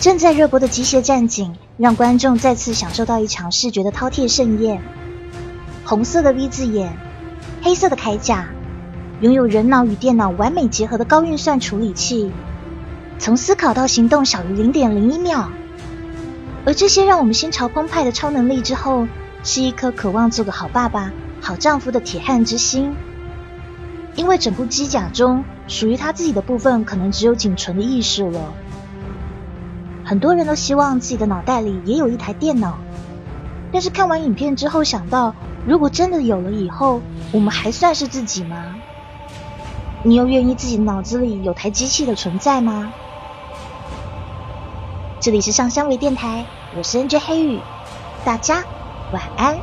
正在热播的机械战警，让观众再次享受到一场视觉的饕餮盛宴。红色的 V 字眼，黑色的铠甲，拥有人脑与电脑完美结合的高运算处理器，从思考到行动小于零点零一秒。而这些让我们心潮澎湃的超能力之后，是一颗渴望做个好爸爸、好丈夫的铁汉之心。因为整部机甲中属于他自己的部分，可能只有仅存的意识了。很多人都希望自己的脑袋里也有一台电脑，但是看完影片之后，想到如果真的有了以后，我们还算是自己吗？你又愿意自己脑子里有台机器的存在吗？这里是上香维电台，我是 NJ 黑羽，大家晚安。